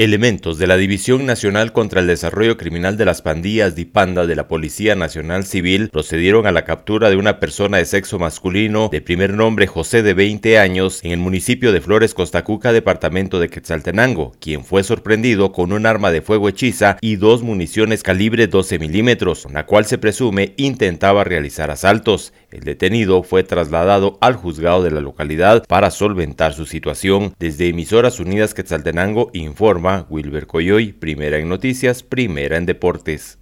Elementos de la División Nacional contra el Desarrollo Criminal de las Pandillas Dipanda de la Policía Nacional Civil procedieron a la captura de una persona de sexo masculino de primer nombre José de 20 años en el municipio de Flores Costacuca, departamento de Quetzaltenango, quien fue sorprendido con un arma de fuego hechiza y dos municiones calibre 12 milímetros, la cual se presume intentaba realizar asaltos. El detenido fue trasladado al juzgado de la localidad para solventar su situación. Desde Emisoras Unidas Quetzaltenango informa Wilber Coyoy, primera en noticias, primera en deportes.